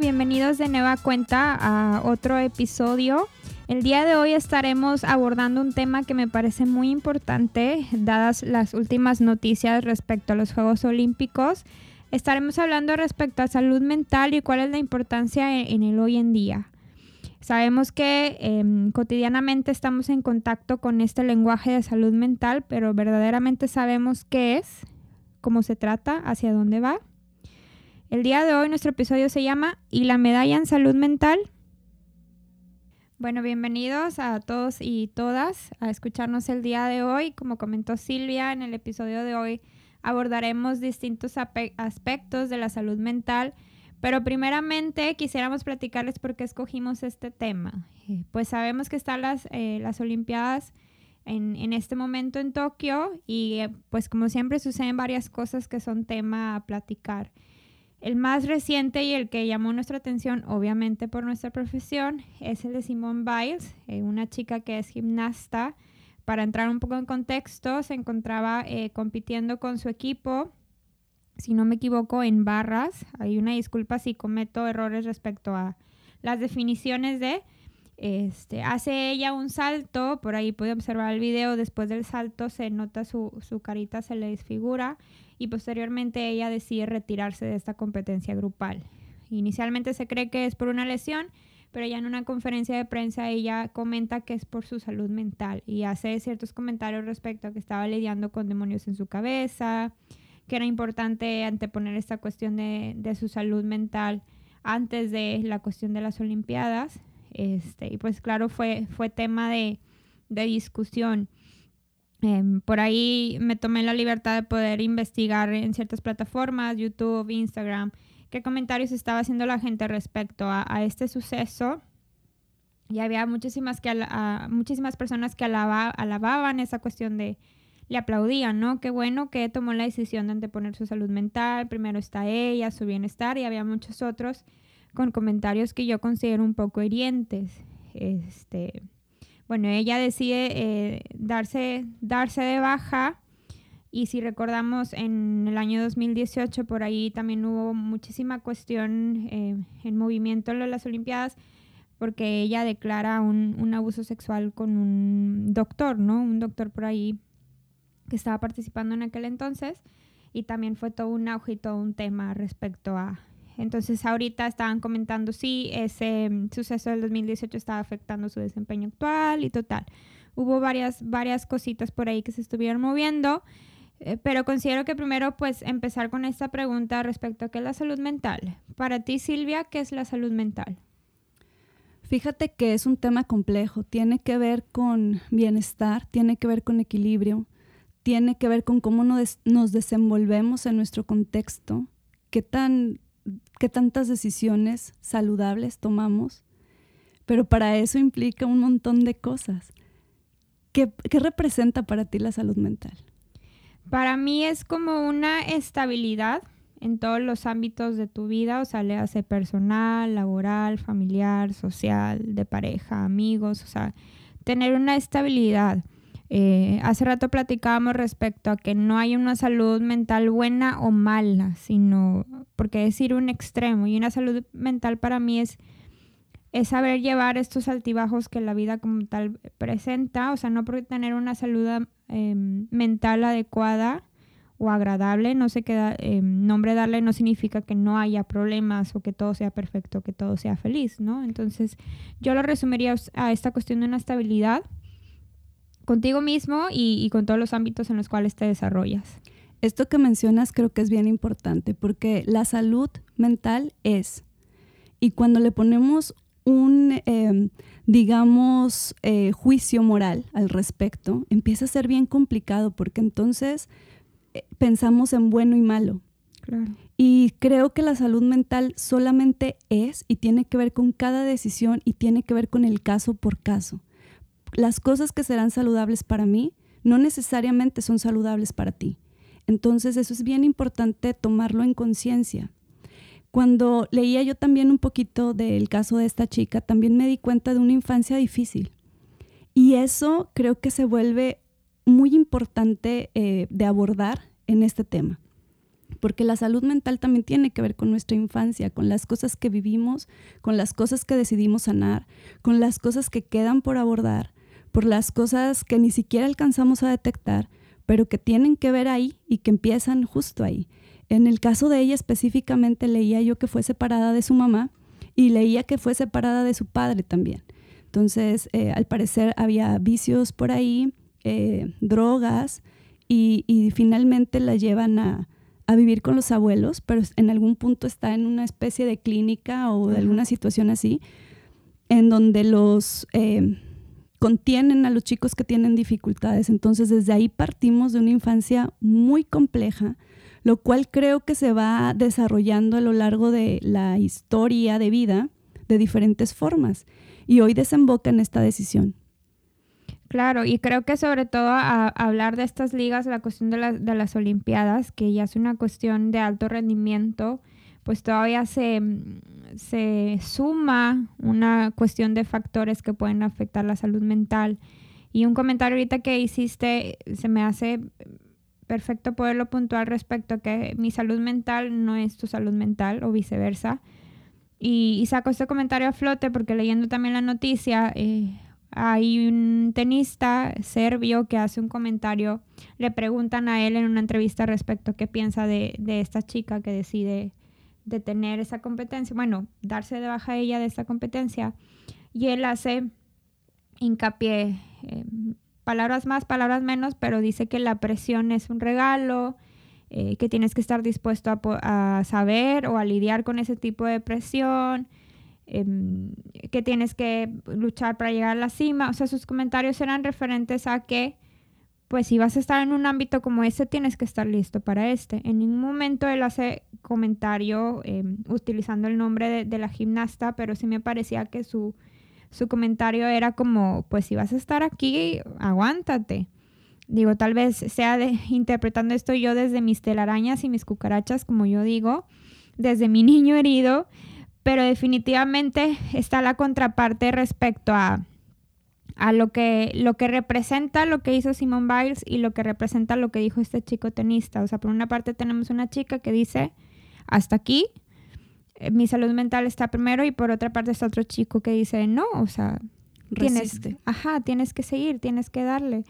Bienvenidos de nueva cuenta a otro episodio. El día de hoy estaremos abordando un tema que me parece muy importante, dadas las últimas noticias respecto a los Juegos Olímpicos. Estaremos hablando respecto a salud mental y cuál es la importancia en, el hoy en día. Sabemos que em, cotidianamente estamos en contacto con este lenguaje de salud mental, pero verdaderamente sabemos qué es, cómo se trata, hacia dónde va. El día de hoy nuestro episodio se llama ¿Y la medalla en salud mental? Bueno, bienvenidos a todos y todas a escucharnos el día de hoy. Como comentó Silvia, en el episodio de hoy abordaremos distintos aspectos de la salud mental, pero primeramente quisiéramos platicarles por qué escogimos este tema. Eh, pues sabemos que están las, eh, las Olimpiadas en, en, este momento en Tokio y eh, pues como siempre suceden varias cosas que son tema a platicar. El más reciente y el que llamó nuestra atención, obviamente por nuestra profesión, es el de Simone Biles, eh, una chica que es gimnasta. Para entrar un poco en contexto, se encontraba eh, compitiendo con su equipo, si no me equivoco, en barras. Hay una disculpa si cometo errores respecto a las definiciones de... Este, hace ella un salto, por ahí puede observar el video, después del salto se nota su, su carita, se le desfigura y posteriormente ella decide retirarse de esta competencia grupal. Inicialmente se cree que es por una lesión, pero ya en una conferencia de prensa ella comenta que es por su salud mental y hace ciertos comentarios respecto a que estaba lidiando con demonios en su cabeza, que era importante anteponer esta cuestión de, de su salud mental antes de la cuestión de las Olimpiadas. Este, y pues claro, fue, fue tema de, de discusión. Em, por ahí me tomé la libertad de poder investigar en ciertas plataformas, YouTube, Instagram, qué comentarios estaba haciendo la gente respecto a, este suceso. Y había muchísimas, que muchísimas personas que alababan esa cuestión de, le aplaudían, ¿no? Qué bueno que tomó la decisión de anteponer su salud mental, primero está ella, su bienestar, y había muchos otros con comentarios que yo considero un poco hirientes. Este, bueno, ella decide eh, darse, darse de baja y si recordamos en el año 2018 por ahí también hubo muchísima cuestión eh, en movimiento en las Olimpiadas porque ella declara un, un, abuso sexual con un doctor, ¿no? Un doctor por ahí que estaba participando en aquel entonces y también fue todo un auge y todo un tema respecto a, entonces ahorita estaban comentando si ese mm, suceso del 2018 estaba afectando su desempeño actual y total. Hubo varias, varias cositas por ahí que se estuvieron moviendo, eh, pero considero que primero pues empezar con esta pregunta respecto a qué es la salud mental. Para ti Silvia, ¿qué es la salud mental? Fíjate que es un tema complejo, tiene que ver con bienestar, tiene que ver con equilibrio, tiene que ver con cómo nos desenvolvemos en nuestro contexto, qué tan qué tantas decisiones saludables tomamos, pero para eso implica un montón de cosas. ¿Qué, representa para ti la salud mental? Para mí es como una estabilidad en todos los ámbitos de tu vida, o sea, le hace personal, laboral, familiar, social, de pareja, amigos, o sea, tener una estabilidad. Eh, hace rato platicábamos respecto a que no hay una salud mental buena o mala, sino porque decir un extremo. Y una salud mental para mí es, es saber llevar estos altibajos que la vida como tal presenta. O sea, no por tener una salud em, mental adecuada o agradable, no sé qué em, nombre darle, no significa que no haya problemas o que todo sea perfecto, que todo sea feliz, ¿no? Entonces, yo lo resumiría a esta cuestión de una estabilidad contigo mismo y, con todos los ámbitos en los cuales te desarrollas. Esto que mencionas creo que es bien importante porque la salud mental es, y cuando le ponemos un, em, digamos, eh, juicio moral al respecto, empieza a ser bien complicado porque entonces eh, pensamos en bueno y malo. Y creo que la salud mental solamente es y tiene que ver con cada decisión y tiene que ver con el caso por caso las cosas que serán saludables para mí no necesariamente son saludables para ti. Entonces eso es bien importante tomarlo en conciencia. Cuando leía yo también un poquito del caso de esta chica, también me di cuenta de una infancia difícil. Y eso creo que se vuelve muy importante eh, de abordar en este tema. porque la salud mental también tiene que ver con nuestra infancia, con las cosas que vivimos, con las cosas que decidimos sanar, con las cosas que quedan por abordar, por las cosas que ni siquiera alcanzamos a detectar, pero que tienen que ver ahí y que empiezan justo ahí. En el caso de ella específicamente leía yo que fue separada de su mamá y leía que fue separada de su padre también. Entonces, eh, al parecer había vicios por ahí, eh, drogas, y, finalmente la llevan a, vivir con los abuelos, pero en algún punto está en una especie de clínica o de alguna situación así, en donde los eh, contienen a los chicos que tienen dificultades. Entonces, desde ahí partimos de una infancia muy compleja, lo cual creo que se va desarrollando a lo largo de la historia de vida de diferentes formas. Y hoy desemboca en esta decisión. Claro, y creo que sobre todo a, hablar de estas ligas, la cuestión de, de, las Olimpiadas, que ya es una cuestión de alto rendimiento, pues todavía se, se suma una cuestión de factores que pueden afectar la salud mental. Y un comentario ahorita que hiciste se me hace perfecto poderlo puntuar respecto a que mi salud mental no es tu salud mental o viceversa. Y, saco este comentario a flote porque leyendo también la noticia, eh, hay un tenista serbio que hace un comentario, le preguntan a él en una entrevista respecto a qué piensa de, esta chica que decide detener esa competencia, bueno, darse de baja ella de esta competencia. Y él hace hincapié, palabras más, palabras menos, pero dice que la presión es un regalo, eh, que tienes que estar dispuesto a, a saber o a lidiar con ese tipo de presión Em, que tienes que luchar para llegar a la cima. O sea, sus comentarios eran referentes a que, pues si vas a estar en un ámbito como ese, tienes que estar listo para este. En ningún momento él hace comentario em, utilizando el nombre de, la gimnasta, pero sí me parecía que su, su comentario era como, pues si vas a estar aquí, aguántate. Digo, tal vez sea de, interpretando esto yo desde mis telarañas y mis cucarachas, como yo digo, desde mi niño herido pero definitivamente está la contraparte respecto a, a lo, que, lo que representa lo que hizo Simone Biles y lo que representa lo que dijo este chico tenista. O sea, por una parte tenemos una chica que dice, hasta aquí, eh, mi salud mental está primero y por otra parte está otro chico que dice, no, o sea, tienes, ajá, tienes que seguir, tienes que darle.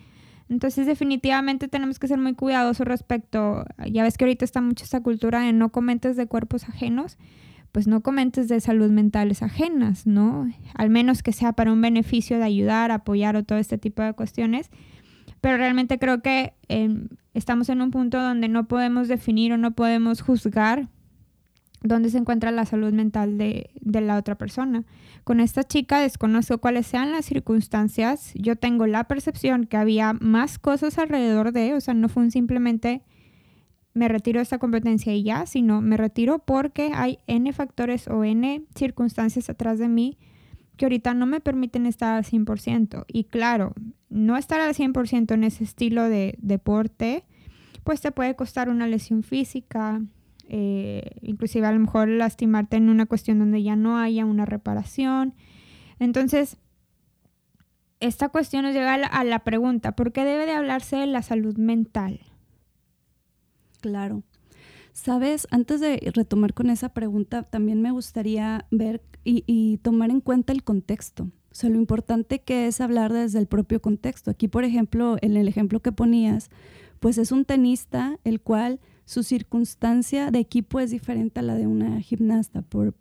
Entonces definitivamente tenemos que ser muy cuidadosos respecto, ya ves que ahorita está mucho esta cultura de no comentes de cuerpos ajenos pues no comentes de salud mentales ajenas, ¿no? Al menos que sea para un beneficio de ayudar, apoyar o todo este tipo de cuestiones. Pero realmente creo que em, estamos en un punto donde no podemos definir o no podemos juzgar dónde se encuentra la salud mental de, de, la otra persona. Con esta chica desconozco cuáles sean las circunstancias. Yo tengo la percepción que había más cosas alrededor de, o sea, no fue un simplemente me retiro de esta competencia y ya, sino me retiro porque hay N factores o N circunstancias atrás de mí que ahorita no me permiten estar al 100%. Y claro, no estar al 100% en ese estilo de deporte, pues te puede costar una lesión física, eh, inclusive a lo mejor lastimarte en una cuestión donde ya no haya una reparación. Entonces, esta cuestión nos llega a la, a la pregunta, ¿por qué debe de hablarse de la salud mental? Claro. Sabes, antes de retomar con esa pregunta, también me gustaría ver y, tomar en cuenta el contexto. O sea, lo importante que es hablar desde el propio contexto. Aquí, por ejemplo, en el ejemplo que ponías, pues es un tenista el cual su circunstancia de equipo es diferente a la de una gimnasta, por,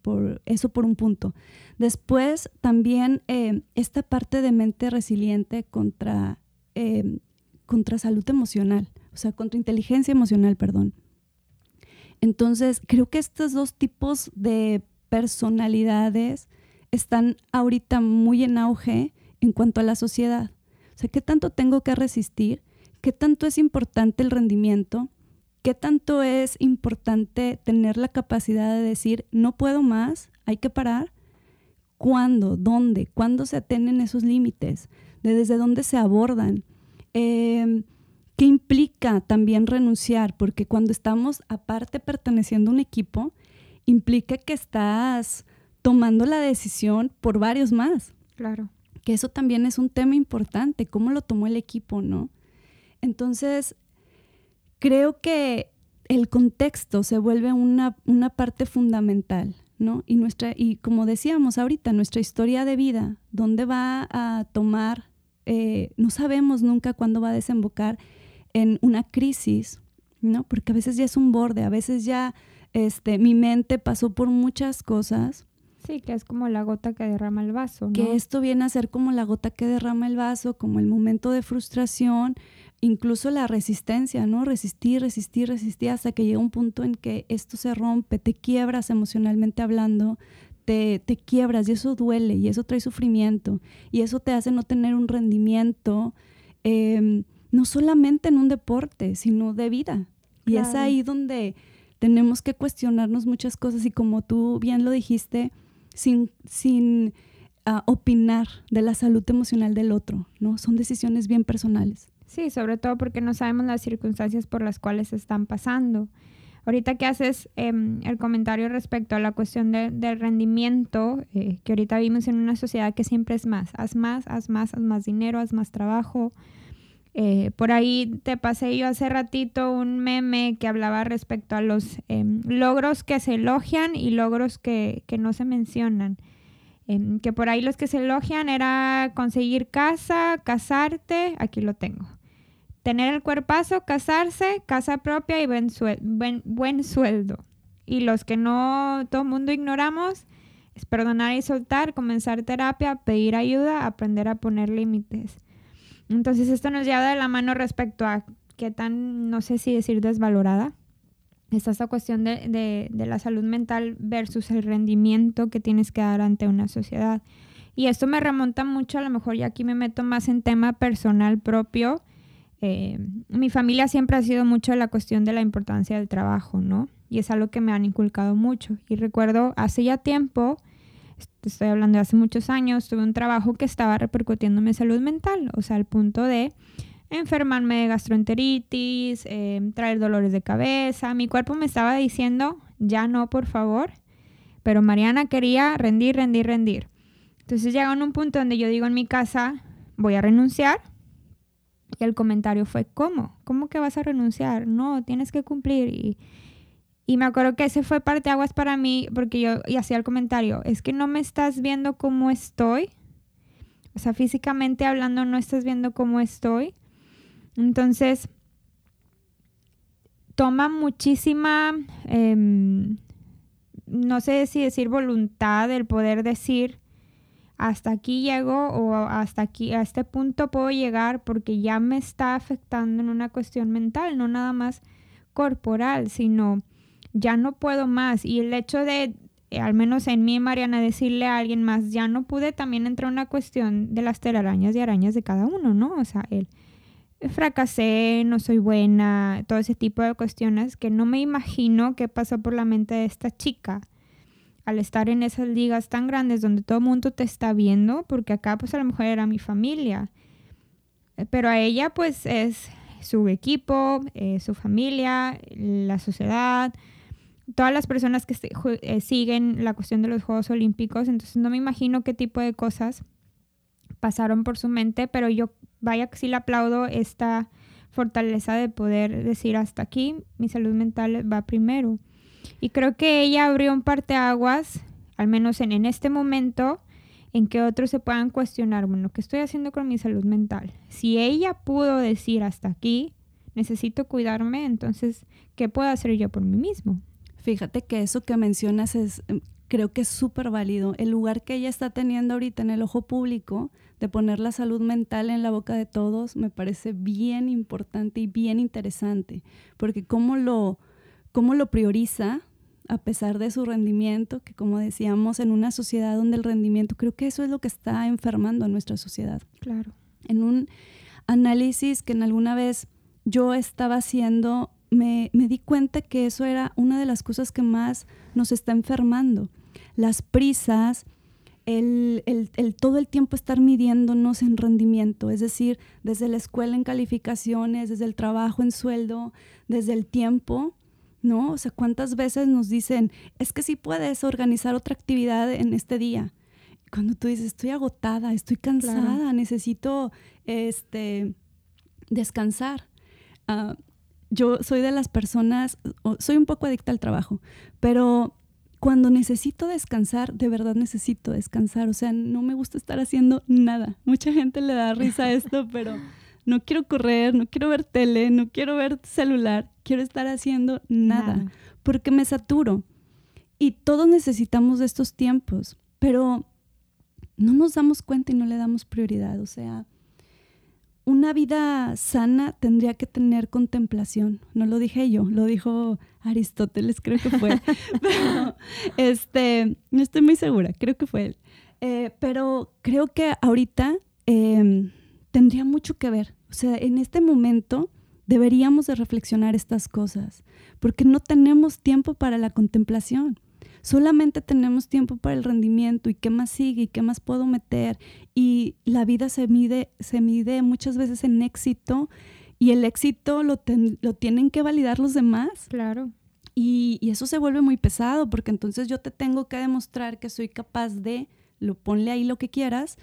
eso por un punto. Después, también eh, esta parte de mente resiliente contra, eh, contra salud emocional o sea, contra inteligencia emocional, perdón. Entonces, creo que estos dos tipos de personalidades están ahorita muy en auge en cuanto a la sociedad. O sea, ¿qué tanto tengo que resistir? ¿Qué tanto es importante el rendimiento? ¿Qué tanto es importante tener la capacidad de decir, no puedo más, hay que parar? ¿Cuándo? ¿Dónde? ¿Cuándo se atienden esos límites? ¿De desde dónde se abordan? Eh, ¿Qué implica también renunciar? Porque cuando estamos aparte perteneciendo a un equipo, implica que estás tomando la decisión por varios más. Claro. Que eso también es un tema importante, cómo lo tomó el equipo, ¿no? Entonces, creo que el contexto se vuelve una, una parte fundamental, ¿no? Y, nuestra, y como decíamos ahorita, nuestra historia de vida, ¿dónde va a tomar? Eh, no sabemos nunca cuándo va a desembocar en una crisis, ¿no? Porque a veces ya es un borde, a veces ya este, mi mente pasó por muchas cosas. Sí, que es como la gota que derrama el vaso. ¿no? Que esto viene a ser como la gota que derrama el vaso, como el momento de frustración, incluso la resistencia, ¿no? Resistir, resistir, resistir hasta que llega un punto en que esto se rompe, te quiebras emocionalmente hablando, te, te quiebras y eso duele y eso trae sufrimiento y eso te hace no tener un rendimiento, em, no solamente en un deporte, sino de vida. Y es ahí donde tenemos que cuestionarnos muchas cosas y como tú bien lo dijiste, sin, sin ah, opinar de la salud emocional del otro, ¿no? Son decisiones bien personales. Sí, sobre todo porque no sabemos las circunstancias por las cuales están pasando. Ahorita que haces em, el comentario respecto a la cuestión del rendimiento, eh, que ahorita vivimos en una sociedad que siempre es más, haz más, haz más, haz más dinero, haz más trabajo, eh, por ahí te pasé yo hace ratito un meme que hablaba respecto a los em, logros que se elogian y logros que, no se mencionan. Em, que por ahí los que se elogian era conseguir casa, casarte, aquí lo tengo. Tener el cuerpazo, casarse, casa propia y buen, buen sueldo. Y los que no todo mundo ignoramos es perdonar y soltar, comenzar terapia, pedir ayuda, aprender a poner límites. Entonces esto nos lleva de la mano respecto a qué tan, no sé si decir desvalorada, está esta cuestión de, la salud mental versus el rendimiento que tienes que dar ante una sociedad. Y esto me remonta mucho, a lo mejor ya aquí me meto más en tema personal propio. Eh, mi familia siempre ha sido mucho la cuestión de la importancia del trabajo, ¿no? Y es algo que me han inculcado mucho. Y recuerdo hace ya tiempo, estoy hablando de hace muchos años, tuve un trabajo que estaba repercutiendo en mi salud mental, o sea, al punto de enfermarme de gastroenteritis, em, traer dolores de cabeza. Mi cuerpo me estaba diciendo, ya no, por favor. Pero Mariana quería rendir, rendir, rendir. Entonces llegó en un punto donde yo digo en mi casa, voy a renunciar. Y el comentario fue, ¿cómo? ¿Cómo que vas a renunciar? No, tienes que cumplir. Y, y me acuerdo que ese fue parte aguas para mí porque yo hacía el comentario, es que no me estás viendo cómo estoy. O sea, físicamente hablando no estás viendo cómo estoy. Entonces, toma muchísima, em, no sé si decir voluntad, el poder decir, hasta aquí llego o hasta aquí, a este punto puedo llegar porque ya me está afectando en una cuestión mental, no nada más corporal, sino ya no puedo más. Y el hecho de, eh, al menos en mí, Mariana, decirle a alguien más, ya no pude, también entra una cuestión de las telarañas y arañas de cada uno, ¿no? O sea, el fracasé, no soy buena, todo ese tipo de cuestiones que no me imagino qué pasó por la mente de esta chica al estar en esas ligas tan grandes donde todo el mundo te está viendo, porque acá pues a lo mejor era mi familia, eh, pero a ella pues es su equipo, eh, su familia, la sociedad, todas las personas que eh, siguen la cuestión de los Juegos Olímpicos, entonces no me imagino qué tipo de cosas pasaron por su mente, pero yo vaya que sí le aplaudo esta fortaleza de poder decir hasta aquí, mi salud mental va primero. Y creo que ella abrió un parteaguas, al menos en, en este momento, en que otros se puedan cuestionar, bueno, ¿qué estoy haciendo con mi salud mental? Si ella pudo decir hasta aquí, necesito cuidarme, entonces, ¿qué puedo hacer yo por mí mismo? Fíjate que eso que mencionas es, em, creo que es súper válido. El lugar que ella está teniendo ahorita en el ojo público de poner la salud mental en la boca de todos me parece bien importante y bien interesante, porque cómo lo, cómo lo prioriza a pesar de su rendimiento, que como decíamos, en una sociedad donde el rendimiento, creo que eso es lo que está enfermando a nuestra sociedad. Claro. En un análisis que en alguna vez yo estaba haciendo me, di cuenta que eso era una de las cosas que más nos está enfermando. Las prisas, el, todo el tiempo estar midiéndonos en rendimiento, es decir, desde la escuela en calificaciones, desde el trabajo en sueldo, desde el tiempo, ¿no? O sea, ¿cuántas veces nos dicen, es que sí puedes organizar otra actividad en este día? Cuando tú dices, estoy agotada, estoy cansada, necesito este, descansar. Ah, yo soy de las personas, soy un poco adicta al trabajo, pero cuando necesito descansar, de verdad necesito descansar. O sea, no me gusta estar haciendo nada. Mucha gente le da risa a esto, pero no quiero correr, no quiero ver tele, no quiero ver celular, quiero estar haciendo nada, porque me saturo. Y todos necesitamos de estos tiempos, pero no nos damos cuenta y no le damos prioridad. O sea, una vida sana tendría que tener contemplación. No lo dije yo, lo dijo Aristóteles, creo que fue. pero, este, no estoy muy segura, creo que fue él. Eh, pero creo que ahorita em, tendría mucho que ver. O sea, en este momento deberíamos de reflexionar estas cosas, porque no tenemos tiempo para la contemplación solamente tenemos tiempo para el rendimiento y qué más sigue y qué más puedo meter. Y la vida se mide, se mide muchas veces en éxito y el éxito lo, lo tienen que validar los demás. Claro. Y, y, eso se vuelve muy pesado porque entonces yo te tengo que demostrar que soy capaz de, lo ponle ahí lo que quieras,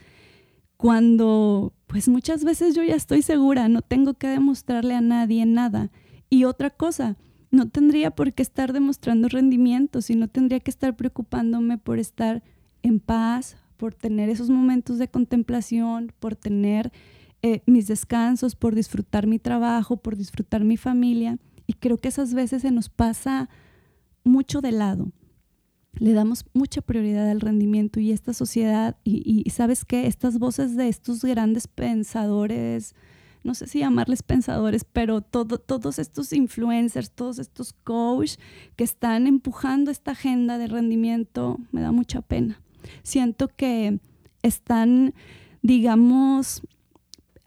cuando pues muchas veces yo ya estoy segura, no tengo que demostrarle a nadie nada. Y otra cosa, no tendría por qué estar demostrando rendimiento, sino tendría que estar preocupándome por estar en paz, por tener esos momentos de contemplación, por tener eh, mis descansos, por disfrutar mi trabajo, por disfrutar mi familia. Y creo que esas veces se nos pasa mucho de lado. Le damos mucha prioridad al rendimiento y esta sociedad, y, y sabes qué, estas voces de estos grandes pensadores, no sé si llamarles pensadores, pero todos estos influencers, todos estos coaches que están empujando esta agenda de rendimiento, me da mucha pena. Siento que están, digamos,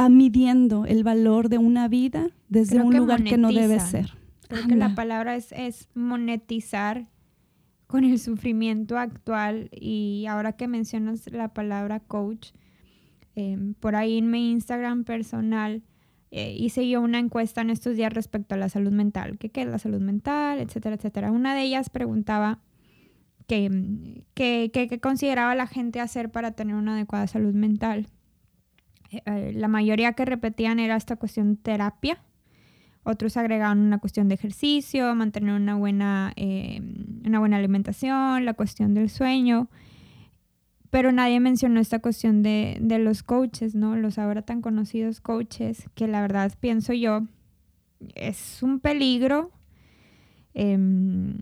midiendo el valor de una vida desde un lugar que no debe ser. Creo que la palabra es, es monetizar con el sufrimiento actual y ahora que mencionas la palabra coach, Em, por ahí en mi Instagram personal eh, hice yo una encuesta en estos días respecto a la salud mental. ¿Qué, ¿Qué, es la salud mental? Etcétera, etcétera. Una de ellas preguntaba qué que, consideraba la gente hacer para tener una adecuada salud mental. Eh, eh, la mayoría que repetían era esta cuestión terapia. Otros agregaban una cuestión de ejercicio, mantener una buena, una buena alimentación, la cuestión del sueño. Pero nadie mencionó esta cuestión de, los coaches, ¿no? Los ahora tan conocidos coaches, que la verdad pienso yo, es un peligro. Em,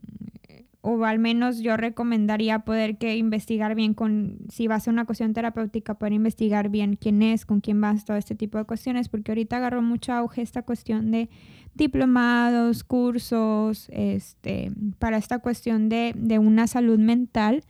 o al menos yo recomendaría poder que investigar bien con, si va a una cuestión terapéutica, poder investigar bien quién es, con quién vas, todo este tipo de cuestiones, porque ahorita agarró mucho auge esta cuestión de diplomados, cursos, este, para esta cuestión de, de una salud mental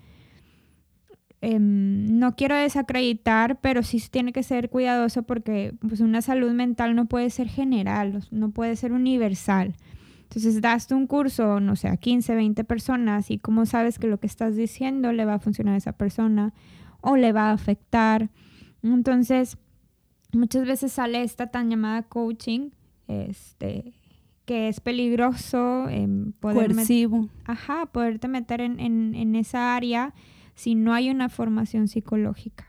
Em, no quiero desacreditar, pero sí tiene que ser cuidadoso porque pues, una salud mental no puede ser general, no puede ser universal. Entonces, das un curso, no sé, a 15, 20 personas y cómo sabes que lo que estás diciendo le va a funcionar a esa persona o le va a afectar. Entonces, muchas veces sale esta tan llamada coaching, este, que es peligroso. Eh, poder Coercivo. Ajá, poderte meter en, en, en esa área si no hay una formación psicológica.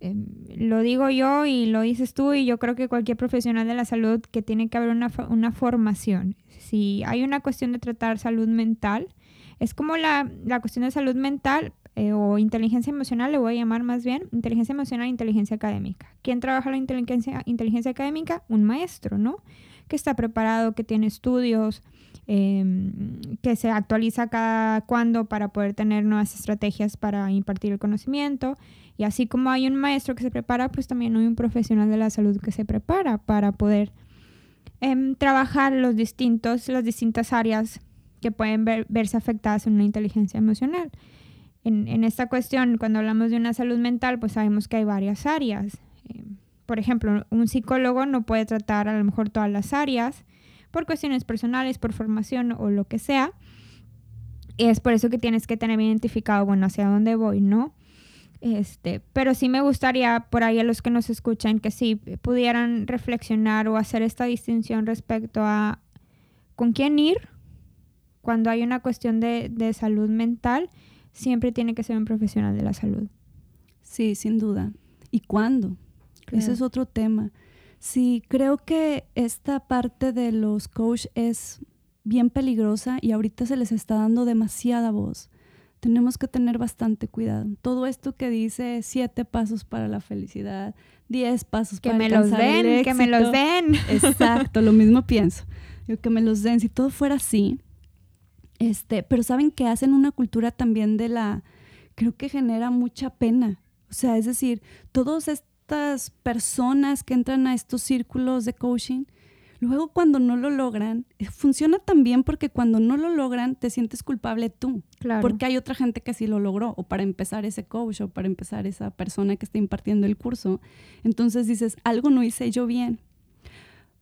Em, lo digo yo y lo dices tú y yo creo que cualquier profesional de la salud que tiene que haber una, una formación. Si hay una cuestión de tratar salud mental, es como la, la cuestión de salud mental eh, o inteligencia emocional, le voy a llamar más bien, inteligencia emocional e inteligencia académica. ¿Quién trabaja la inteligencia, inteligencia académica? Un maestro, ¿no? Que está preparado, que tiene estudios, Em, que se actualiza cada cuando para poder tener nuevas estrategias para impartir el conocimiento. Y así como hay un maestro que se prepara, pues también hay un profesional de la salud que se prepara para poder em, trabajar los distintos, las distintas áreas que pueden verse afectadas en una inteligencia emocional. En, esta cuestión, cuando hablamos de una salud mental, pues sabemos que hay varias áreas. Em, por ejemplo, un psicólogo no puede tratar a lo mejor todas las áreas, por cuestiones personales, por formación o lo que sea. Y es por eso que tienes que tener identificado, bueno, hacia dónde voy, ¿no? Este, pero sí me gustaría por ahí a los que nos escuchan que sí pudieran reflexionar o hacer esta distinción respecto a con quién ir cuando hay una cuestión de, salud mental, siempre tiene que ser un profesional de la salud. Sí, sin duda. ¿Y cuándo? Ese es otro tema Sí, creo que esta parte de los coach es bien peligrosa y ahorita se les está dando demasiada voz. Tenemos que tener bastante cuidado. Todo esto que dice siete pasos para la felicidad, diez pasos que para me los den, que me los den. Exacto, lo mismo pienso. que me los den. Si todo fuera así, este, pero saben que hacen una cultura también de la, creo que genera mucha pena. O sea, es decir, todos estos personas que entran a estos círculos de coaching, luego cuando no lo logran, eh, funciona también porque cuando no lo logran te sientes culpable tú, porque hay otra gente que sí lo logró, o para empezar ese coach, o para empezar esa persona que está impartiendo el curso. Entonces dices, algo no hice yo bien.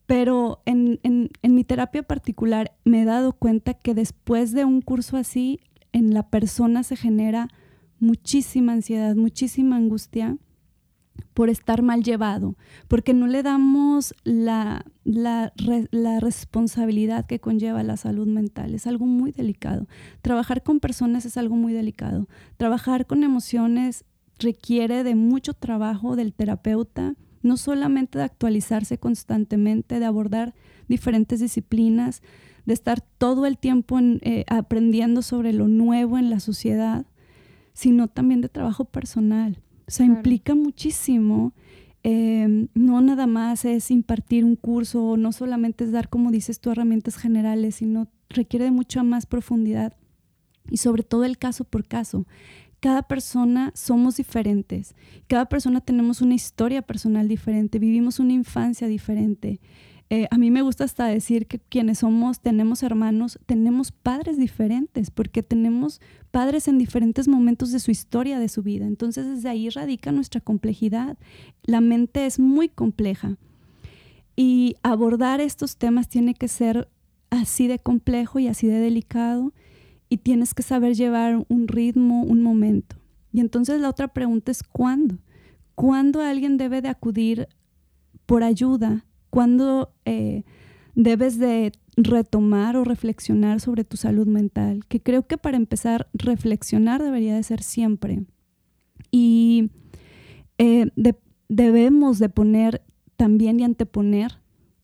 Pero en, en, en mi terapia particular me he dado cuenta que después de un curso así, en la persona se genera muchísima ansiedad, muchísima angustia por estar mal llevado, porque no le damos la, la, responsabilidad que conlleva la salud mental. Es algo muy delicado. Trabajar con personas es algo muy delicado. Trabajar con emociones requiere de mucho trabajo del terapeuta, no solamente de actualizarse constantemente, de abordar diferentes disciplinas, de estar todo el tiempo eh, aprendiendo sobre lo nuevo en la sociedad, sino también de trabajo personal o sea, implica muchísimo. Em, no nada más es impartir un curso, no solamente es dar, como dices tú, herramientas generales, sino requiere de mucha más profundidad y sobre todo el caso por caso. Cada persona somos diferentes, cada persona tenemos una historia personal diferente, vivimos una infancia diferente. Eh, a mí me gusta hasta decir que quienes somos, tenemos hermanos, tenemos padres diferentes, porque tenemos padres en diferentes momentos de su historia, de su vida. Entonces desde ahí radica nuestra complejidad. La mente es muy compleja. Y abordar estos temas tiene que ser así de complejo y así de delicado y tienes que saber llevar un ritmo, un momento. Y entonces la otra pregunta es ¿cuándo? ¿Cuándo alguien debe de acudir por ayuda cuándo eh, debes de retomar o reflexionar sobre tu salud mental, que creo que para empezar, reflexionar debería de ser siempre. Y eh, debemos de poner también y anteponer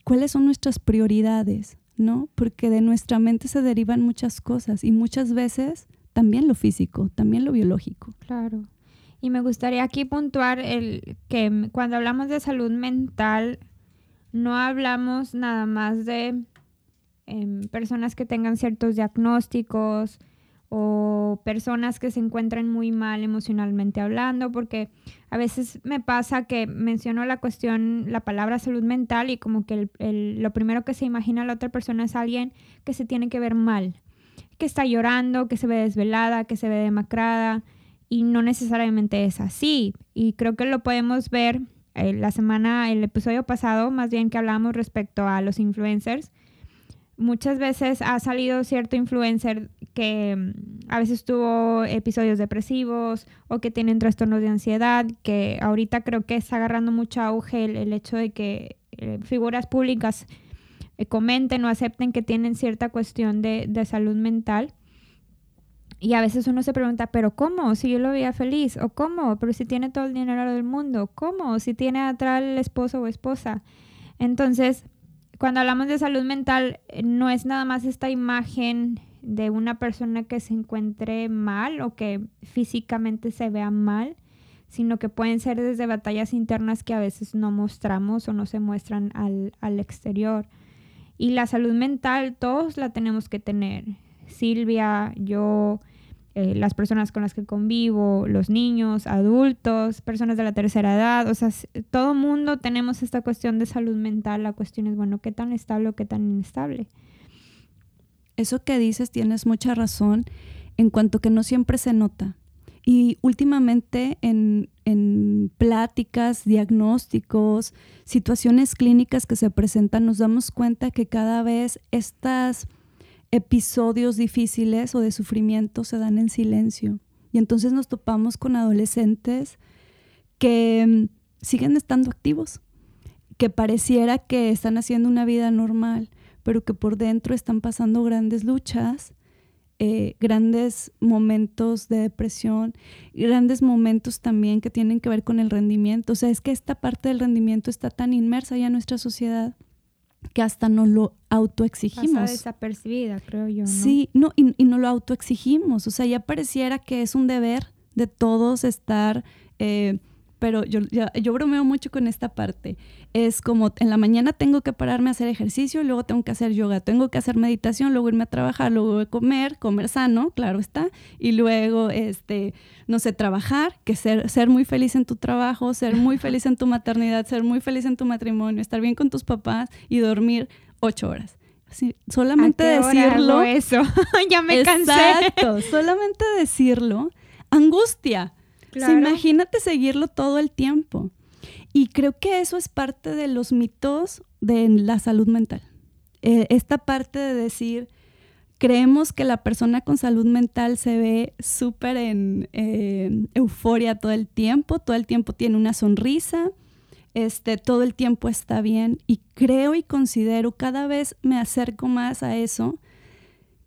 cuáles son nuestras prioridades, ¿no? Porque de nuestra mente se derivan muchas cosas y muchas veces también lo físico, también lo biológico. Claro. Y me gustaría aquí puntuar el que cuando hablamos de salud mental, no hablamos nada más de em, personas que tengan ciertos diagnósticos o personas que se encuentran muy mal emocionalmente hablando, porque a veces me pasa que menciono la cuestión, la palabra salud mental y como que lo primero que se imagina la otra persona es alguien que se tiene que ver mal, que está llorando, que se ve desvelada, que se ve demacrada y no necesariamente es así. Y creo que lo podemos ver la semana, el episodio pasado, más bien que hablamos respecto a los influencers, muchas veces ha salido cierto influencer que mm, a veces tuvo episodios depresivos o que tienen trastornos de ansiedad, que ahorita creo que está agarrando mucho auge el, hecho de que eh, figuras públicas eh, comenten o acepten que tienen cierta cuestión de, de salud mental. Y a veces uno se pregunta, pero ¿cómo? Si yo lo veía feliz, o ¿cómo? Pero si tiene todo el dinero del mundo, ¿cómo? Si tiene atrás el esposo o esposa. Entonces, cuando hablamos de salud mental, eh, no es nada más esta imagen de una persona que se encuentre mal o que físicamente se vea mal, sino que pueden ser desde batallas internas que a veces no mostramos o no se muestran al, al exterior. Y la salud mental todos la tenemos que tener. Silvia, yo, eh, las personas con las que convivo, los niños, adultos, personas de la tercera edad, o sea, todo mundo tenemos esta cuestión de salud mental, la cuestión es, bueno, ¿qué tan estable o qué tan inestable? Eso que dices tienes mucha razón en cuanto que no siempre se nota. Y últimamente en, en, pláticas, diagnósticos, situaciones clínicas que se presentan, nos damos cuenta que cada vez estas episodios difíciles o de sufrimiento se dan en silencio. Y entonces nos topamos con adolescentes que mm, siguen estando activos, que pareciera que están haciendo una vida normal, pero que por dentro están pasando grandes luchas eh, grandes momentos de depresión, grandes momentos también que tienen que ver con el rendimiento. O sea, es que esta parte del rendimiento está tan inmersa ya en nuestra sociedad que hasta no lo autoexigimos. Pasa desapercibida, creo yo. ¿no? Sí, no, y, y no lo autoexigimos. O sea, ya pareciera que es un deber de todos estar... Eh, pero yo, yo, bromeo mucho con esta parte. Es como en la mañana tengo que pararme a hacer ejercicio, luego tengo que hacer yoga, tengo que hacer meditación, luego irme a trabajar, luego comer, comer sano, claro está, y luego, este, no sé, trabajar, que ser, ser muy feliz en tu trabajo, ser muy feliz en tu maternidad, ser muy feliz en tu matrimonio, estar bien con tus papás y dormir ocho horas. Sí, solamente decirlo. eso, ya me cansé. Exacto, solamente decirlo, angustia imagínate seguirlo todo el tiempo. Y creo que eso es parte de los mitos de la salud mental. Eh, esta parte de decir, creemos que la persona con salud mental se ve súper en eh, euforia todo el tiempo, todo el tiempo tiene una sonrisa, este, todo el tiempo está bien y creo y considero, cada vez me acerco más a eso,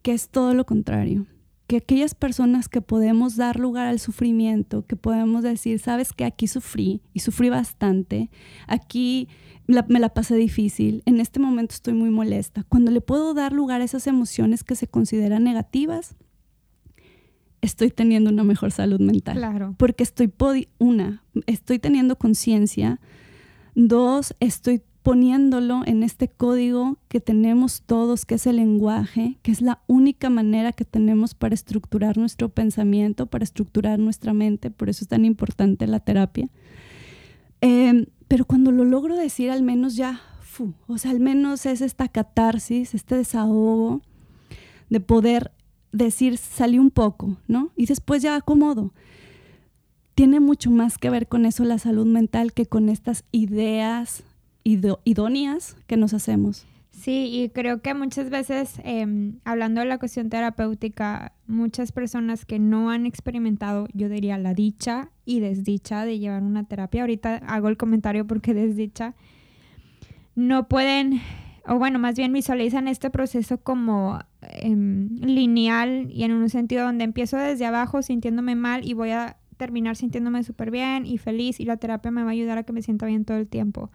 que es todo lo contrario que aquellas personas que podemos dar lugar al sufrimiento, que podemos decir, sabes que aquí sufrí y sufrí bastante, aquí me la pasé difícil, en este momento estoy muy molesta, cuando le puedo dar lugar a esas emociones que se consideran negativas, estoy teniendo una mejor salud mental. Claro. Porque estoy, una, estoy teniendo conciencia, dos, estoy poniéndolo en este código que tenemos todos, que es el lenguaje, que es la única manera que tenemos para estructurar nuestro pensamiento, para estructurar nuestra mente, por eso es tan importante la terapia. Em, pero cuando lo logro decir, al menos ya, o sea, al menos es esta catarsis, este desahogo de poder decir, salí un poco, ¿no? Y después ya acomodo tiene mucho más que ver con eso la salud mental que con estas ideas idóneas que nos hacemos. Sí, y creo que muchas veces, em, hablando de la cuestión terapéutica, muchas personas que no han experimentado, yo diría, la dicha y desdicha de llevar una terapia, ahorita hago el comentario porque desdicha, no pueden, o bueno, más bien visualizan este proceso como em, lineal y en un sentido donde empiezo desde abajo sintiéndome mal y voy a terminar sintiéndome súper bien y feliz y la terapia me va a ayudar a que me sienta bien todo el tiempo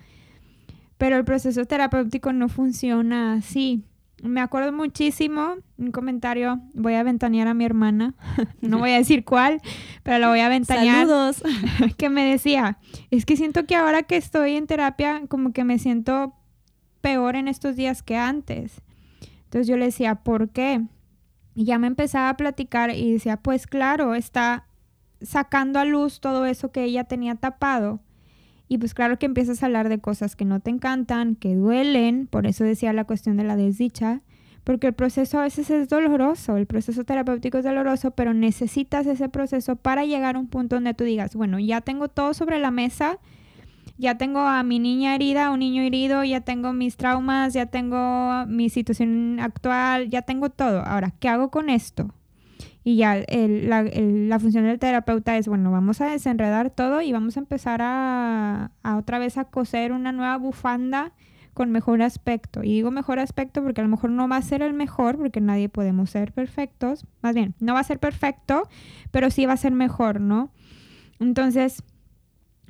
pero el proceso terapéutico no funciona así. Me acuerdo muchísimo un comentario, voy a ventanear a mi hermana, no voy a decir cuál, pero la voy a ventanear. Saludos. que me decía, es que siento que ahora que estoy en terapia, como que me siento peor en estos días que antes. Entonces yo le decía, ¿por qué? Y ya me empezaba a platicar y decía, pues claro, está sacando a luz todo eso que ella tenía tapado y pues claro que empiezas a hablar de cosas que no te encantan, que duelen, por eso decía la cuestión de la desdicha, porque el proceso a veces es doloroso, el proceso terapéutico es doloroso, pero necesitas ese proceso para llegar a un punto donde tú digas, bueno, ya tengo todo sobre la mesa, ya tengo a mi niña herida, un niño herido, ya tengo mis traumas, ya tengo mi situación actual, ya tengo todo. Ahora, ¿qué hago con esto? Y ya la, función del terapeuta es, bueno, vamos a desenredar todo y vamos a empezar a, otra vez a coser una nueva bufanda con mejor aspecto. Y digo mejor aspecto porque a lo mejor no va a ser el mejor, porque nadie podemos ser perfectos. Más bien, no va a ser perfecto, pero sí va a ser mejor, ¿no? Entonces,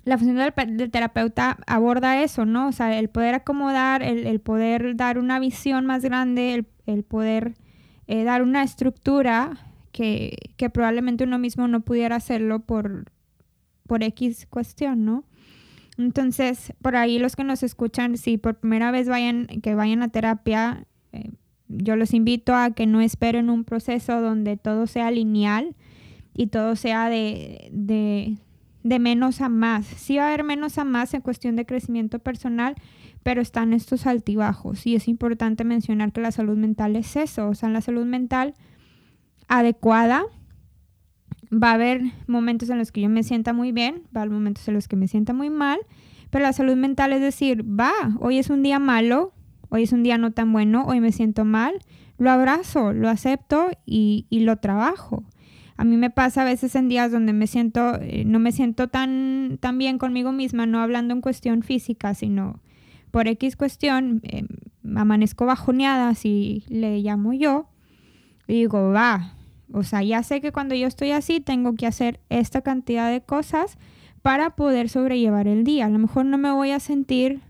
la función del, terapeuta aborda eso, ¿no? O sea, el poder acomodar, el, poder dar una visión más grande, el, poder eh, dar una estructura que, probablemente uno mismo no pudiera hacerlo por, por X cuestión, ¿no? Entonces, por ahí los que nos escuchan, si por primera vez vayan, que vayan a terapia, eh, yo los invito a que no esperen un proceso donde todo sea lineal y todo sea de, de, de menos a más. Sí va a haber menos a más en cuestión de crecimiento personal, pero están estos altibajos. Y es importante mencionar que la salud mental es eso. O sea, la salud mental adecuada. Va a haber momentos en los que yo me sienta muy bien, va a haber momentos en los que me sienta muy mal, pero la salud mental es decir, va, hoy es un día malo, hoy es un día no tan bueno, hoy me siento mal, lo abrazo, lo acepto y, lo trabajo. A mí me pasa a veces en días donde me siento, eh, no me siento tan, tan bien conmigo misma, no hablando en cuestión física, sino por X cuestión, em, amanezco bajoneada, así le llamo yo, Y digo, va, o sea, ya sé que cuando yo estoy así tengo que hacer esta cantidad de cosas para poder sobrellevar el día. A lo mejor no me voy a sentir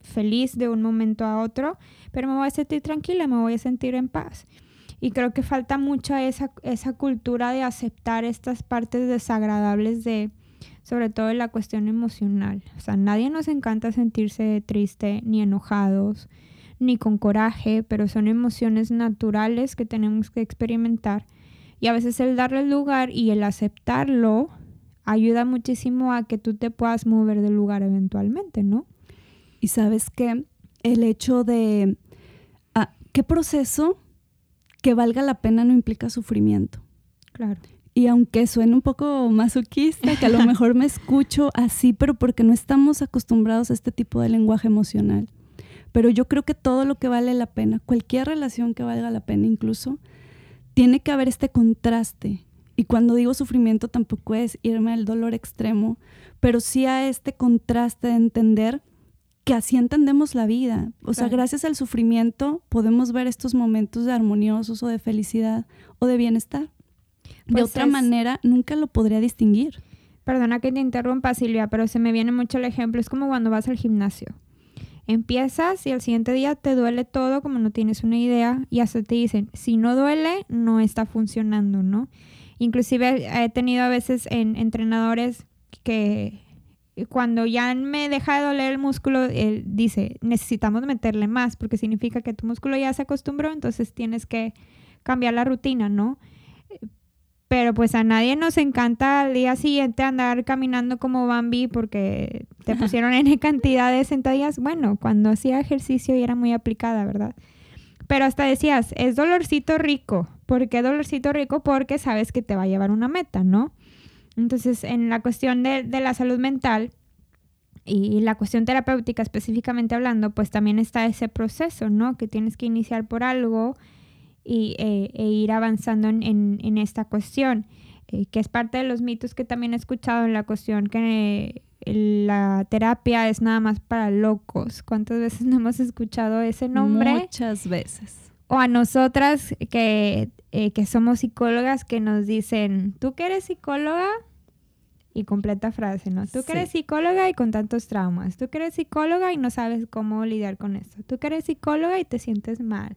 feliz de un momento a otro, pero me voy a sentir tranquila, me voy a sentir en paz. Y creo que falta mucha esa, esa cultura de aceptar estas partes desagradables de, sobre todo la cuestión emocional. O sea, nadie nos encanta sentirse triste, ni enojados, ni con coraje, pero son emociones naturales que tenemos que experimentar y a veces el darle lugar y el aceptarlo ayuda muchísimo a que tú te puedas mover del lugar eventualmente, ¿no? Y sabes que el hecho de ah, qué proceso que valga la pena no implica sufrimiento. Claro. Y aunque suene un poco masoquista, que a lo mejor me escucho así, pero porque no estamos acostumbrados a este tipo de lenguaje emocional. Pero yo creo que todo lo que vale la pena, cualquier relación que valga la pena incluso, tiene que haber este contraste. Y cuando digo sufrimiento tampoco es irme al dolor extremo, pero sí a este contraste de entender que así entendemos la vida. O sea, gracias al sufrimiento podemos ver estos momentos de armoniosos o de felicidad o de bienestar. de pues otra manera, nunca lo podría distinguir. Perdona que te interrumpa, Silvia, pero se me viene mucho el ejemplo. Es como cuando vas al gimnasio. Empiezas y al siguiente día te duele todo como no tienes una idea y hasta te dicen, si no duele, no está funcionando, ¿no? Inclusive he tenido a veces en entrenadores que cuando ya me deja de doler el músculo, él dice, necesitamos meterle más porque significa que tu músculo ya se acostumbró, entonces tienes que cambiar la rutina, ¿no? Pero pues a nadie nos encanta al día siguiente andar caminando como Bambi porque te pusieron en cantidad de sentadillas. Bueno, cuando hacía ejercicio y era muy aplicada, ¿verdad? Pero hasta decías, es dolorcito rico. ¿Por qué dolorcito rico? Porque sabes que te va a llevar una meta, ¿no? Entonces, en la cuestión de, de la salud mental y la cuestión terapéutica específicamente hablando, pues también está ese proceso, ¿no? Que tienes que iniciar por algo y, eh, e ir avanzando en, esta cuestión, eh, que es parte de los mitos que también he escuchado en la cuestión que eh, la terapia es nada más para locos. ¿Cuántas veces no hemos escuchado ese nombre? Muchas veces. O a nosotras que, que somos psicólogas que nos dicen, tú que eres psicóloga, y completa frase, ¿no? Tú que eres psicóloga y con tantos traumas. Tú que eres psicóloga y no sabes cómo lidiar con esto. Tú que eres psicóloga y te sientes mal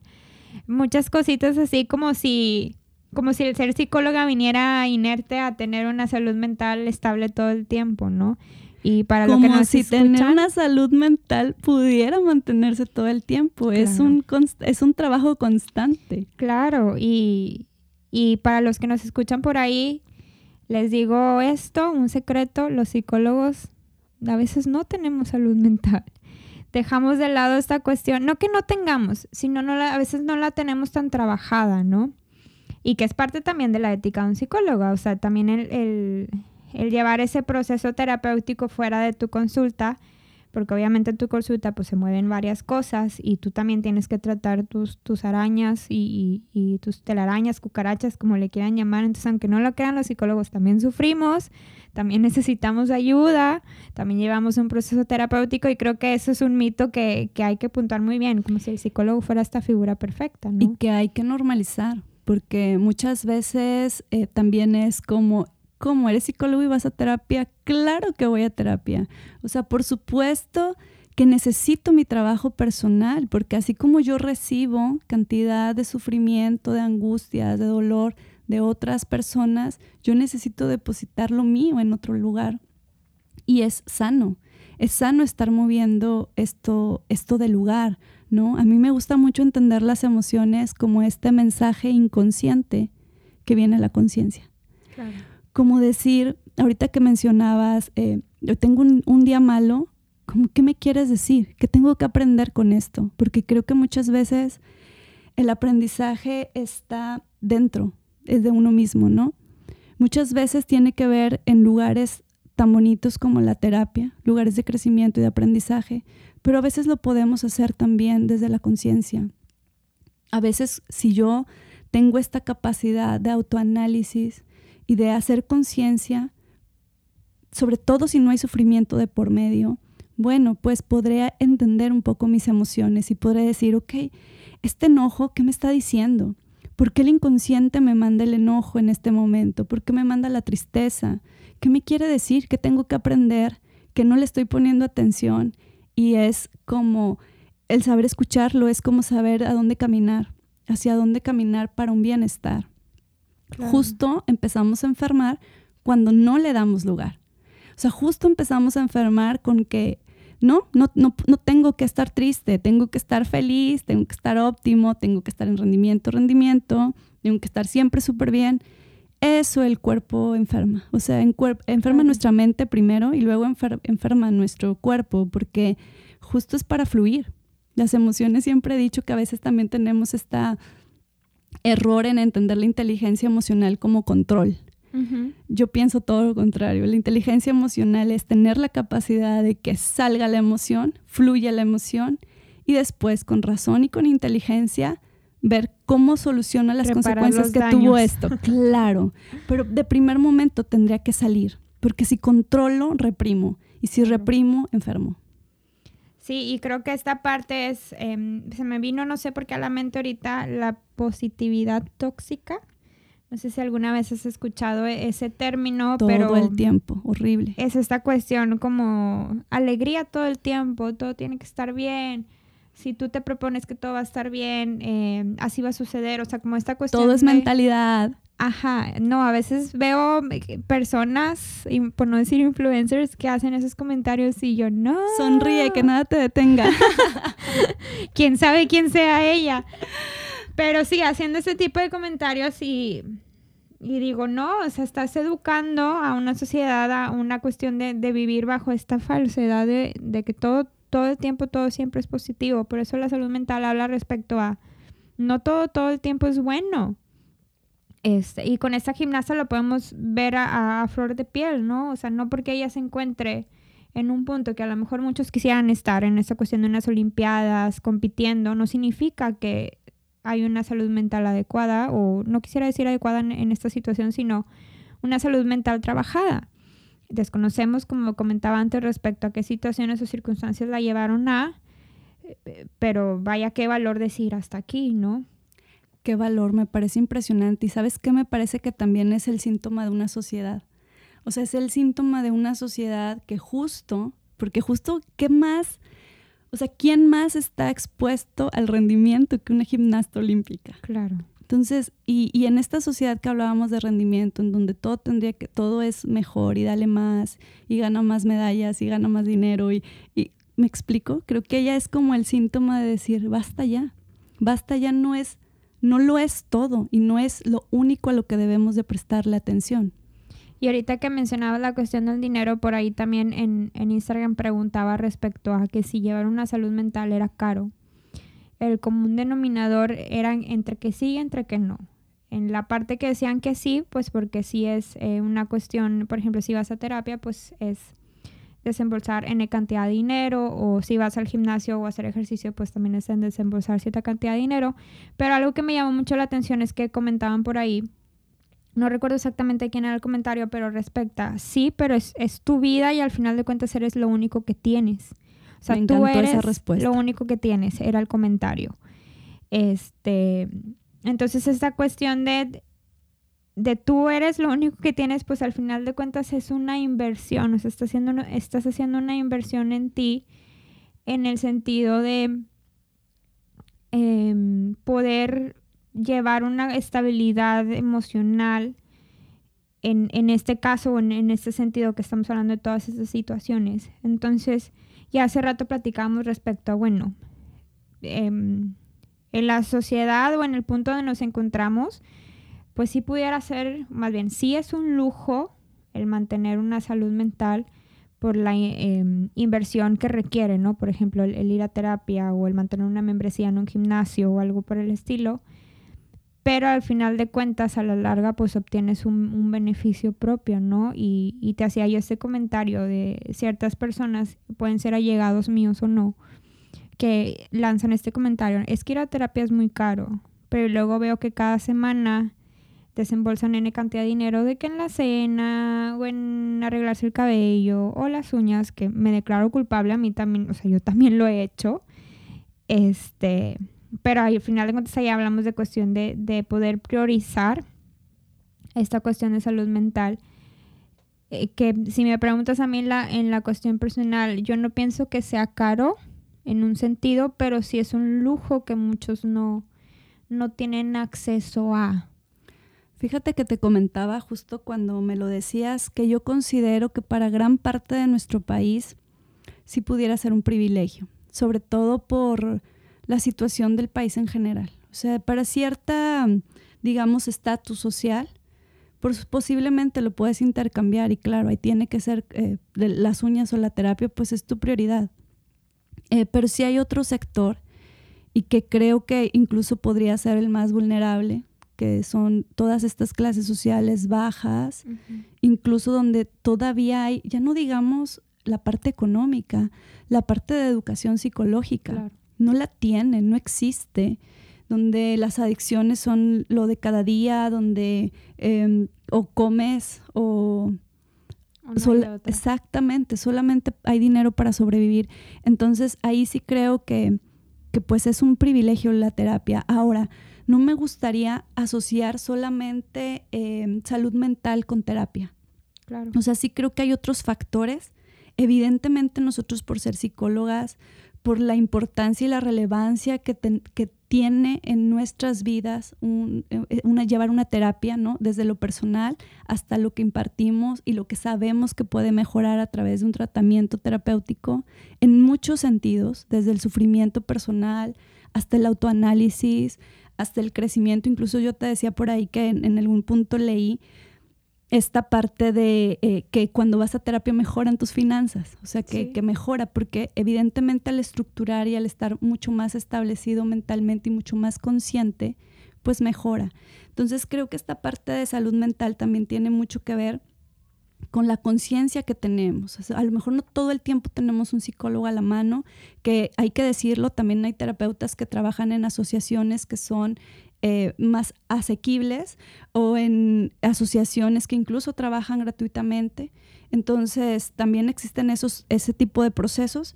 muchas cositas así como si como si el ser psicóloga viniera inerte a tener una salud mental estable todo el tiempo, ¿no? Y para lo que nos si tener una salud mental pudiera mantenerse todo el tiempo. Es, un es un trabajo constante. Claro, y, y para los que nos escuchan por ahí, les digo esto, un secreto, los psicólogos a veces no tenemos salud mental dejamos de lado esta cuestión, no que no tengamos, sino no a veces no la tenemos tan trabajada, ¿no? Y que es parte también de la ética de un psicólogo, o sea, también el, el llevar ese proceso terapéutico fuera de tu consulta porque obviamente en tu consulta pues se mueven varias cosas y tú también tienes que tratar tus, tus arañas y, y, tus telarañas, cucarachas, como le quieran llamar. Entonces, aunque no lo crean, los psicólogos también sufrimos, también necesitamos ayuda, también llevamos un proceso terapéutico y creo que eso es un mito que, que hay que puntuar muy bien, como si el psicólogo fuera esta figura perfecta. Y que hay que normalizar, porque muchas veces eh, también es como ¿Cómo eres psicólogo y vas a terapia? Claro que voy a terapia. O sea, por supuesto que necesito mi trabajo personal, porque así como yo recibo cantidad de sufrimiento, de angustias, de dolor de otras personas, yo necesito depositar lo mío en otro lugar. Y es sano, es sano estar moviendo esto, esto de lugar, ¿no? A mí me gusta mucho entender las emociones como este mensaje inconsciente que viene a la conciencia. Claro como decir, ahorita que mencionabas, eh, yo tengo un, día malo, ¿qué me quieres decir? ¿Qué tengo que aprender con esto? Porque creo que muchas veces el aprendizaje está dentro, es de uno mismo, ¿no? Muchas veces tiene que ver en lugares tan bonitos como la terapia, lugares de crecimiento y de aprendizaje, pero a veces lo podemos hacer también desde la conciencia. A veces si yo tengo esta capacidad de autoanálisis, y de hacer conciencia, sobre todo si no hay sufrimiento de por medio, bueno, pues podré entender un poco mis emociones y podré decir, ok, este enojo, ¿qué me está diciendo? ¿Por qué el inconsciente me manda el enojo en este momento? ¿Por qué me manda la tristeza? ¿Qué me quiere decir? ¿Qué tengo que aprender? Que no le estoy poniendo atención. Y es como el saber escucharlo, es como saber a dónde caminar, hacia dónde caminar para un bienestar. Justo empezamos a enfermar cuando no le damos lugar. O sea, justo empezamos a enfermar con que no, no, no, no tengo que estar triste, tengo que estar feliz, tengo que estar óptimo, tengo que estar en rendimiento, rendimiento, tengo que estar siempre súper bien. Eso el cuerpo enferma. O sea, enferma nuestra mente primero y luego enferma nuestro cuerpo porque justo es para fluir. Las emociones siempre he dicho que a veces también tenemos este error en entender la inteligencia emocional como control. Yo pienso todo lo contrario. La inteligencia emocional es tener la capacidad de que salga la emoción, fluya la emoción y después con razón y con inteligencia ver cómo soluciona las consecuencias que tuvo esto. Claro, pero de primer momento tendría que salir, porque si controlo, reprimo, y si reprimo, enfermo. Sí, y creo que esta parte es, em, se me vino, no sé por qué a la mente ahorita, la positividad tóxica. No sé si alguna vez has escuchado e-, ese término, todo pero... Todo el tiempo, horrible. Es esta cuestión como alegría todo el tiempo, todo tiene que estar bien. Si tú te propones que todo va a estar bien, eh, así va a suceder. O sea, como esta cuestión... Todo es mentalidad. Ajá, no, a veces veo personas, por no decir influencers, que hacen esos comentarios y yo no. Sonríe, que nada te detenga. quién sabe quién sea ella. Pero sí, haciendo ese tipo de comentarios y, y digo, no, o sea, estás educando a una sociedad a una cuestión de, de vivir bajo esta falsedad de, de, que todo, todo el tiempo, todo siempre es positivo. Por eso la salud mental habla respecto a, no todo, todo el tiempo es bueno. Este, y con esta gimnasta lo podemos ver a, a, flor de piel, ¿no? O sea, no porque ella se encuentre en un punto que a lo mejor muchos quisieran estar en esta cuestión de unas Olimpiadas compitiendo, no significa que hay una salud mental adecuada, o no quisiera decir adecuada en, esta situación, sino una salud mental trabajada. Desconocemos, como comentaba antes, respecto a qué situaciones o circunstancias la llevaron a, pero vaya qué valor decir hasta aquí, ¿no? Qué valor, me parece impresionante. Y sabes qué me parece que también es el síntoma de una sociedad. O sea, es el síntoma de una sociedad que justo, porque justo, ¿qué más o sea, ¿quién más está expuesto al rendimiento que una gimnasta olímpica? Claro. Entonces, y, y, en esta sociedad que hablábamos de rendimiento, en donde todo tendría que, todo es mejor y dale más, y gana más medallas, y gana más dinero, y, y ¿me explico? Creo que ella es como el síntoma de decir, basta ya, basta ya no es, no lo es todo, y no es lo único a lo que debemos de prestarle atención. Y ahorita que mencionaba la cuestión del dinero, por ahí también en, Instagram preguntaba respecto a que si llevar una salud mental era caro. El común denominador era entre que sí y entre que no. En la parte que decían que sí, pues porque sí es eh, una cuestión, por ejemplo, si vas a terapia, pues es desembolsar N cantidad de dinero, o si vas al gimnasio o a hacer ejercicio, pues también es en desembolsar cierta cantidad de dinero. Pero algo que me llamó mucho la atención es que comentaban por ahí no recuerdo exactamente quién era el comentario, pero respecta, sí, pero es, tu vida y al final de cuentas eres lo único que tienes. O sea, tú eres lo único que tienes, era el comentario. Este, entonces esta cuestión de, de tú eres lo único que tienes, pues al final de cuentas es una inversión, o sea, estás haciendo, estás haciendo una inversión en ti en el sentido de em, poder llevar una estabilidad emocional en, en este caso o en, en, este sentido que estamos hablando de todas estas situaciones. Entonces, ya hace rato platicamos respecto a, bueno, em, en la sociedad o en el punto donde nos encontramos, pues sí pudiera ser, más bien, sí es un lujo el mantener una salud mental por la em, inversión que requiere, ¿no? Por ejemplo, el, ir a terapia o el mantener una membresía en un gimnasio o algo por el estilo pero al final de cuentas a la larga pues obtienes un, beneficio propio, ¿no? Y, te hacía yo ese comentario de ciertas personas, pueden ser allegados míos o no, que lanzan este comentario, es que ir a terapia es muy caro, pero luego veo que cada semana desembolsan N cantidad de dinero de que en la cena o en arreglarse el cabello o las uñas, que me declaro culpable a mí también, o sea, yo también lo he hecho, este pero al final de cuentas ahí hablamos de cuestión de, de poder priorizar esta cuestión de salud mental. Eh, que si me preguntas a mí la, en la cuestión personal, yo no pienso que sea caro en un sentido, pero sí es un lujo que muchos no, no tienen acceso a. Fíjate que te comentaba justo cuando me lo decías que yo considero que para gran parte de nuestro país sí pudiera ser un privilegio, sobre todo por la situación del país en general. O sea, para cierta, digamos, estatus social, pues posiblemente lo puedes intercambiar y claro, ahí tiene que ser eh, las uñas o la terapia, pues es tu prioridad. Eh, pero si hay otro sector y que creo que incluso podría ser el más vulnerable, que son todas estas clases sociales bajas, incluso donde todavía hay, ya no digamos la parte económica, la parte de educación psicológica, no la tienen, no existe, donde las adicciones son lo de cada día, donde em, o comes o... exactamente, solamente hay dinero para sobrevivir. Entonces ahí sí creo que, que pues es un privilegio la terapia. Ahora, no me gustaría asociar solamente em, salud mental con terapia. Claro. O sea, sí creo que hay otros factores. Evidentemente nosotros por ser psicólogas, por la importancia y la relevancia que, que tiene en nuestras vidas eh, llevar una terapia, ¿no? Desde lo personal hasta lo que impartimos y lo que sabemos que puede mejorar a través de un tratamiento terapéutico en muchos sentidos, desde el sufrimiento personal hasta el autoanálisis, hasta el crecimiento. Incluso yo te decía por ahí que en, algún punto leí esta parte de eh, que cuando vas a terapia mejoran tus finanzas, o sea, que, que, mejora, porque evidentemente al estructurar y al estar mucho más establecido mentalmente y mucho más consciente, pues mejora. Entonces creo que esta parte de salud mental también tiene mucho que ver con la conciencia que tenemos. a lo mejor no todo el tiempo tenemos un psicólogo a la mano, que hay que decirlo, también hay terapeutas que trabajan en asociaciones que son eh, más asequibles o en asociaciones que incluso trabajan gratuitamente. Entonces, también existen esos, ese tipo de procesos.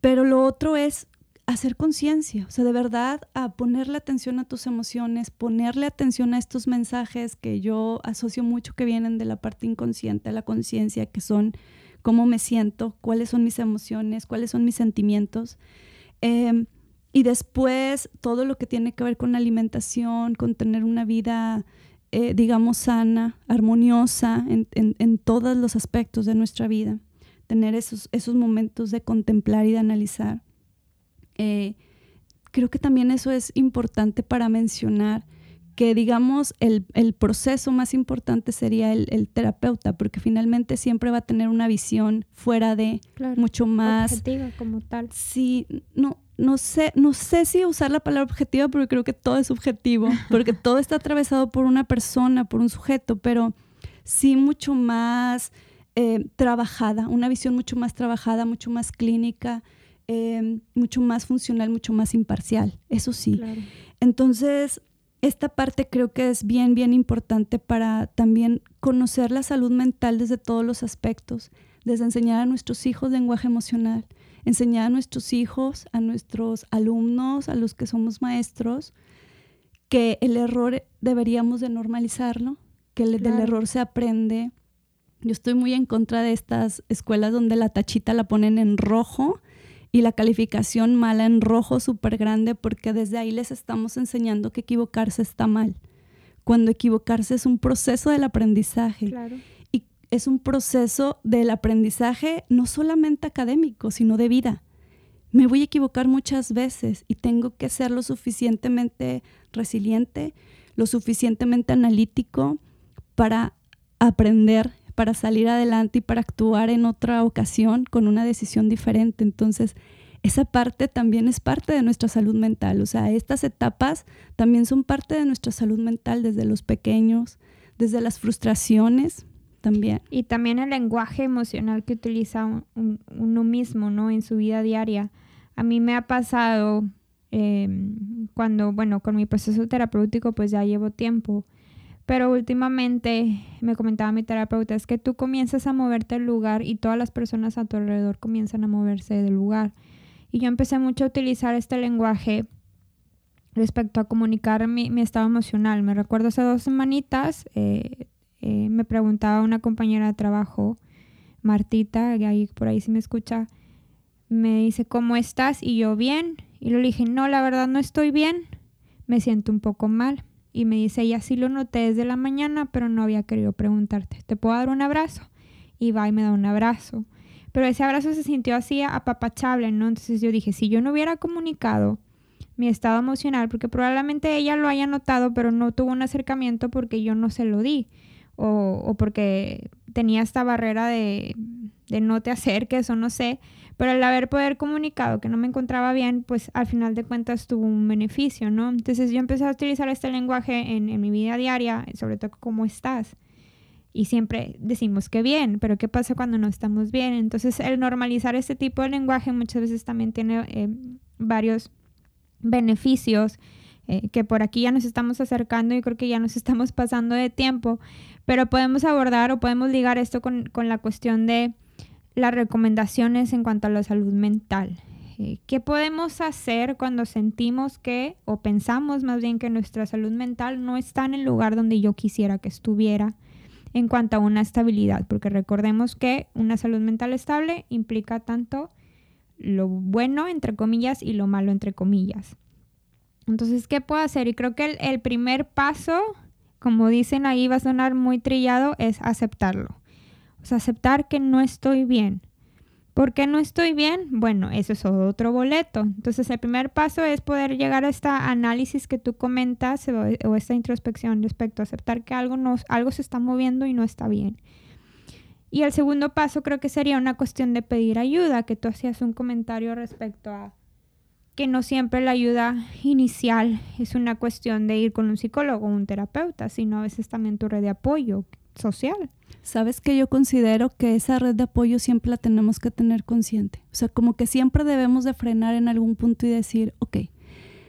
Pero lo otro es hacer conciencia, o sea, de verdad a ponerle atención a tus emociones, ponerle atención a estos mensajes que yo asocio mucho que vienen de la parte inconsciente a la conciencia, que son cómo me siento, cuáles son mis emociones, cuáles son mis sentimientos. Em, y después todo lo que tiene que ver con alimentación, con tener una vida, eh, digamos, sana, armoniosa en, en, todos los aspectos de nuestra vida. Tener esos, esos momentos de contemplar y de analizar. Eh, creo que también eso es importante para mencionar que digamos el, proceso más importante sería el, terapeuta, porque finalmente siempre va a tener una visión fuera de mucho más objetiva como tal. Sí, no, no sé, no sé si usar la palabra objetiva, porque creo que todo es subjetivo, porque todo está atravesado por una persona, por un sujeto, pero sí mucho más eh, trabajada, una visión mucho más trabajada, mucho más clínica Em, mucho más funcional, mucho más imparcial, eso sí. Entonces, esta parte creo que es bien, bien importante para también conocer la salud mental desde todos los aspectos, desde enseñar a nuestros hijos lenguaje emocional, enseñar a nuestros hijos, a nuestros alumnos, a los que somos maestros, que el error deberíamos de normalizarlo, que el, del error se aprende. Yo estoy muy en contra de estas escuelas donde la tachita la ponen en rojo y la calificación mala en rojo súper grande porque desde ahí les estamos enseñando que equivocarse está mal, cuando equivocarse es un proceso del aprendizaje. Y es un proceso del aprendizaje no solamente académico, sino de vida. Me voy a equivocar muchas veces y tengo que ser lo suficientemente resiliente, lo suficientemente analítico para aprender para salir adelante y para actuar en otra ocasión con una decisión diferente. Entonces, esa parte también es parte de nuestra salud mental. O sea, estas etapas también son parte de nuestra salud mental desde los pequeños, desde las frustraciones también. Y también el lenguaje emocional que utiliza uno mismo, ¿no? En su vida diaria. A mí me ha pasado em, cuando, bueno, con mi proceso terapéutico pues ya llevo tiempo pero últimamente me comentaba mi terapeuta, es que tú comienzas a moverte del lugar y todas las personas a tu alrededor comienzan a moverse del lugar. Y yo empecé mucho a utilizar este lenguaje respecto a comunicar mi, estado emocional. Me recuerdo hace dos semanitas, eh, eh, me preguntaba una compañera de trabajo, Martita, que ahí por ahí si me escucha, me dice, ¿cómo estás? Y yo, bien. Y le dije, no, la verdad no estoy bien, me siento un poco mal. Y me dice, ella sí lo noté desde la mañana, pero no había querido preguntarte, ¿te puedo dar un abrazo? Y va y me da un abrazo. Pero ese abrazo se sintió así apapachable, ¿no? Entonces yo dije, si yo no hubiera comunicado mi estado emocional, porque probablemente ella lo haya notado, pero no tuvo un acercamiento porque yo no se lo di, o, porque tenía esta barrera de, no te acerques o no sé, pero al haber poder comunicado que no me encontraba bien, pues al final de cuentas tuvo un beneficio, ¿no? Entonces yo empecé a utilizar este lenguaje en, en mi vida diaria, sobre todo cómo estás. Y siempre decimos que bien, pero ¿qué pasa cuando no estamos bien? Entonces el normalizar este tipo de lenguaje muchas veces también tiene eh, varios beneficios. Eh, que por aquí ya nos estamos acercando y creo que ya nos estamos pasando de tiempo, pero podemos abordar o podemos ligar esto con, con la cuestión de las recomendaciones en cuanto a la salud mental. Eh, ¿Qué podemos hacer cuando sentimos que, o pensamos más bien que nuestra salud mental no está en el lugar donde yo quisiera que estuviera en cuanto a una estabilidad? Porque recordemos que una salud mental estable implica tanto lo bueno, entre comillas, y lo malo, entre comillas. Entonces, ¿qué puedo hacer? Y creo que el, primer paso, como dicen ahí, va a sonar muy trillado, es aceptarlo. O sea, aceptar que no estoy bien. ¿Por qué no estoy bien? Bueno, eso es otro boleto. Entonces, el primer paso es poder llegar a este análisis que tú comentas o, esta introspección respecto a aceptar que algo, algo se está moviendo y no está bien. Y el segundo paso creo que sería una cuestión de pedir ayuda, que tú hacías un comentario respecto a que no siempre la ayuda inicial es una cuestión de ir con un psicólogo o un terapeuta, sino a veces también tu red de apoyo social. Sabes que yo considero que esa red de apoyo siempre la tenemos que tener consciente. O sea, como que siempre debemos de frenar en algún punto y decir, ok,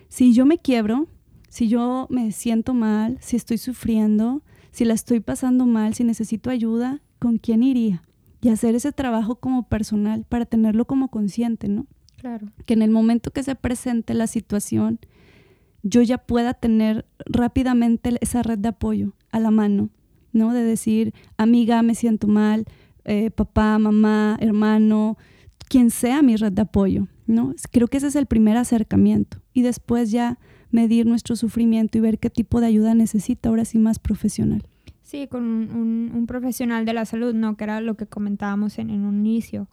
si yo me quiebro, si yo me siento mal, si estoy sufriendo, si la estoy pasando mal, si necesito ayuda, ¿con quién iría? Y hacer ese trabajo como personal para tenerlo como consciente, ¿no? Claro. Que en el momento que se presente la situación, yo ya pueda tener rápidamente esa red de apoyo a la mano ¿no? De decir, amiga, me siento mal, eh, papá, mamá, hermano, quien sea mi red de apoyo, ¿no? Creo que ese es el primer acercamiento. Y después ya medir nuestro sufrimiento y ver qué tipo de ayuda necesita, ahora sí más profesional. Sí, con un, profesional de la salud, ¿no? Que era lo que comentábamos en, en un inicio.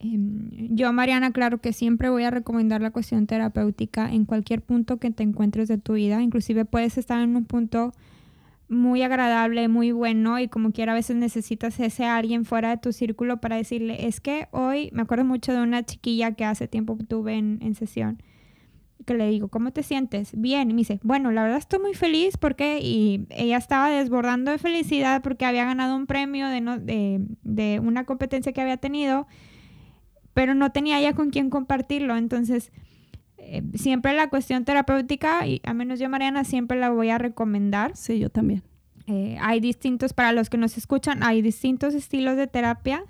Em, yo, Mariana, claro que siempre voy a recomendar la cuestión terapéutica en cualquier punto que te encuentres de tu vida. Inclusive puedes estar en un punto muy agradable, muy bueno y como quiera a veces necesitas ese alguien fuera de tu círculo para decirle, es que hoy me acuerdo mucho de una chiquilla que hace tiempo tuve en, sesión, que le digo, ¿cómo te sientes? Bien, y me dice, bueno, la verdad estoy muy feliz porque y ella estaba desbordando de felicidad porque había ganado un premio de, no, de, de una competencia que había tenido, pero no tenía ya con quién compartirlo, entonces... Eh, siempre la cuestión terapéutica, y a menos yo, Mariana, siempre la voy a recomendar. Sí, yo también. Eh, hay distintos, para los que nos escuchan, hay distintos estilos de terapia.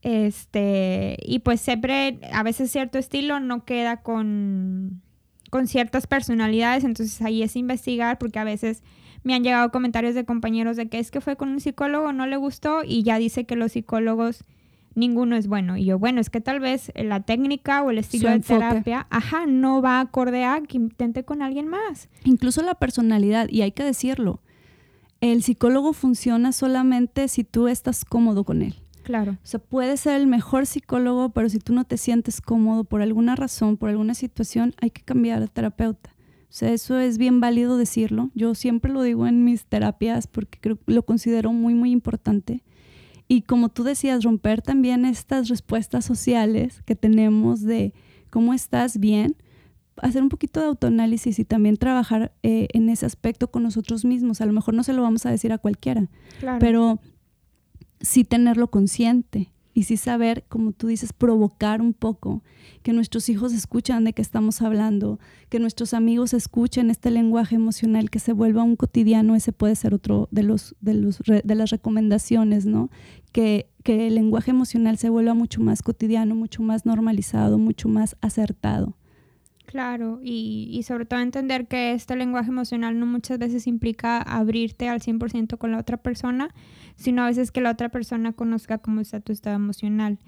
Este, y pues siempre, a veces cierto estilo no queda con, con ciertas personalidades, entonces ahí es investigar, porque a veces me han llegado comentarios de compañeros de que es que fue con un psicólogo, no le gustó, y ya dice que los psicólogos ninguno es bueno. Y yo, bueno, es que tal vez la técnica o el estilo de terapia, ajá, no va acorde a que intente con alguien más. Incluso la personalidad, y hay que decirlo, el psicólogo funciona solamente si tú estás cómodo con él. Claro. O sea, puede ser el mejor psicólogo, pero si tú no te sientes cómodo por alguna razón, por alguna situación, hay que cambiar de terapeuta. O sea, eso es bien válido decirlo. Yo siempre lo digo en mis terapias porque creo, lo considero muy, muy importante. Y como tú decías, romper también estas respuestas sociales que tenemos de cómo estás bien, hacer un poquito de autoanálisis y también trabajar eh, en ese aspecto con nosotros mismos. A lo mejor no se lo vamos a decir a cualquiera, pero sí tenerlo consciente y sí saber, como tú dices, provocar un poco, que nuestros hijos escuchan de qué estamos hablando, que nuestros amigos escuchen este lenguaje emocional, que se vuelva un cotidiano, ese puede ser otro de, los, de, los, de las recomendaciones, ¿no? Que, que el lenguaje emocional se vuelva mucho más cotidiano, mucho más normalizado, mucho más acertado. Claro, y, y, sobre todo entender que este lenguaje emocional no muchas veces implica abrirte al 100% con la otra persona, sino a veces que la otra persona conozca cómo está tu estado emocional.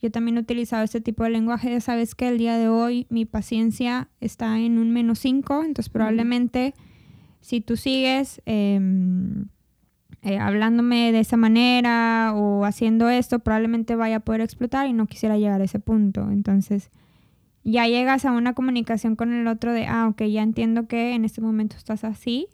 Yo también he utilizado este tipo de lenguaje, ya sabes que el día de hoy mi paciencia está en un menos 5, entonces probablemente si tú sigues em, eh, hablándome de esa manera o haciendo esto, probablemente vaya a poder explotar y no quisiera llegar a ese punto. Entonces ya llegas a una comunicación con el otro de, ah, ok, ya entiendo que en este momento estás así,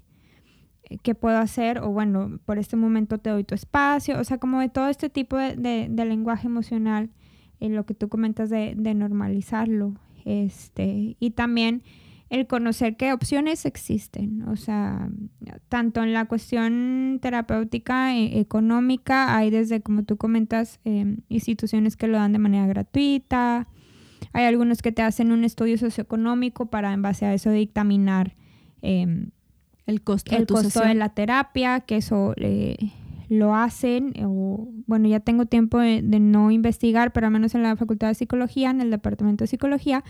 eh, ¿qué puedo hacer? O bueno, por este momento te doy tu espacio, o sea, como de todo este tipo de, lenguaje emocional, en lo que tú comentas de, normalizarlo, este, y también el conocer qué opciones existen, o sea, tanto en la cuestión terapéutica, e, económica, hay desde, como tú comentas, em, instituciones que lo dan de manera gratuita, hay algunos que te hacen un estudio socioeconómico para en base a eso dictaminar em, el costo, el costo de la terapia, que eso eh, lo hacen. O, bueno, ya tengo tiempo de, no investigar, pero al menos en la Facultad de Psicología, en el Departamento de Psicología,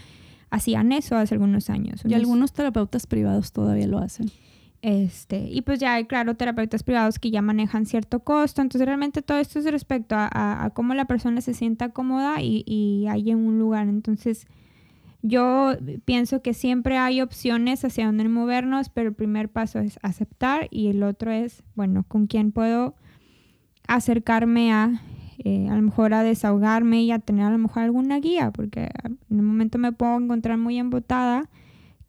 hacían eso hace algunos años. Y algunos terapeutas privados todavía lo hacen. Este, y pues ya hay, claro, terapeutas privados que ya manejan cierto costo. Entonces, realmente todo esto es respecto a, cómo la persona se sienta cómoda y, y hay en un lugar. Entonces, yo pienso que siempre hay opciones hacia dónde movernos, pero el primer paso es aceptar y el otro es, bueno, con quién puedo acercarme a, eh, a lo mejor a desahogarme y a tener a lo mejor alguna guía, porque en un momento me puedo encontrar muy embotada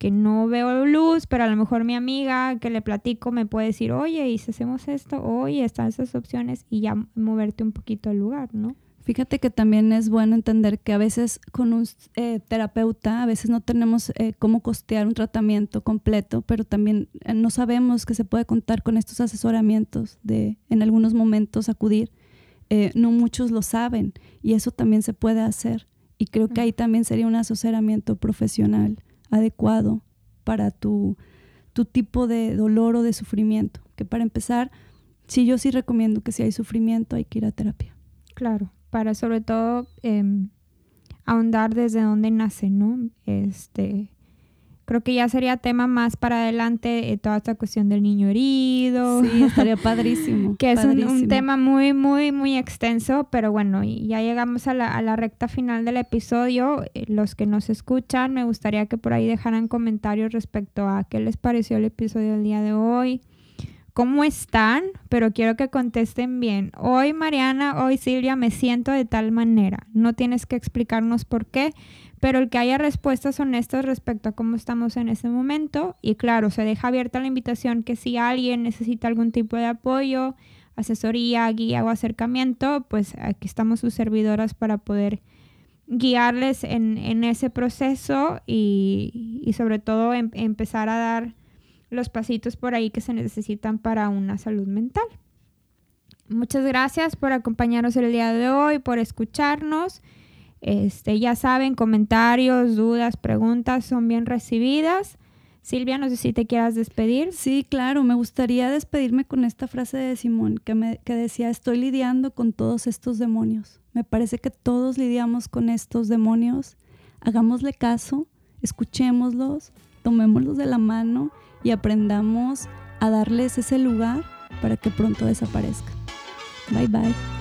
que no veo luz, pero a lo mejor mi amiga que le platico me puede decir, oye, y si hacemos esto, oye, están esas opciones y ya moverte un poquito al lugar, ¿no? Fíjate que también es bueno entender que a veces con un eh, terapeuta, a veces no tenemos eh, cómo costear un tratamiento completo, pero también eh, no sabemos que se puede contar con estos asesoramientos de en algunos momentos acudir. no muchos lo saben y eso también se puede hacer. Y creo que ahí también sería un asesoramiento profesional adecuado para tu, tu tipo de dolor o de sufrimiento. Que para empezar, sí, yo sí recomiendo que si hay sufrimiento hay que ir a terapia. Claro, para sobre todo em, ahondar desde dónde nace, ¿no? Este, creo que ya sería tema más para adelante eh, toda esta cuestión del niño herido. Sí, estaría padrísimo. que es un, tema muy, muy, muy extenso, pero bueno, ya llegamos a la, a la recta final del episodio. Eh, los que nos escuchan, me gustaría que por ahí dejaran comentarios respecto a qué les pareció el episodio del día de hoy. ¿Cómo están? Pero quiero que contesten bien. Hoy Mariana, hoy Silvia, me siento de tal manera. No tienes que explicarnos por qué, pero el que haya respuestas honestas respecto a cómo estamos en ese momento y claro, se deja abierta la invitación que si alguien necesita algún tipo de apoyo, asesoría, guía o acercamiento, pues aquí estamos sus servidoras para poder guiarles en, ese proceso y, sobre todo em, empezar a dar los pasitos por ahí que se necesitan para una salud mental. Muchas gracias por acompañarnos el día de hoy, por escucharnos. Este, ya saben, comentarios, dudas, preguntas son bien recibidas. Silvia, no sé si te quieras despedir. Sí, claro, me gustaría despedirme con esta frase de Simón que, me, que decía, estoy lidiando con todos estos demonios. Me parece que todos lidiamos con estos demonios. Hagámosle caso, escuchémoslos, tomémoslos de la mano y aprendamos a darles ese lugar para que pronto desaparezcan. Bye bye.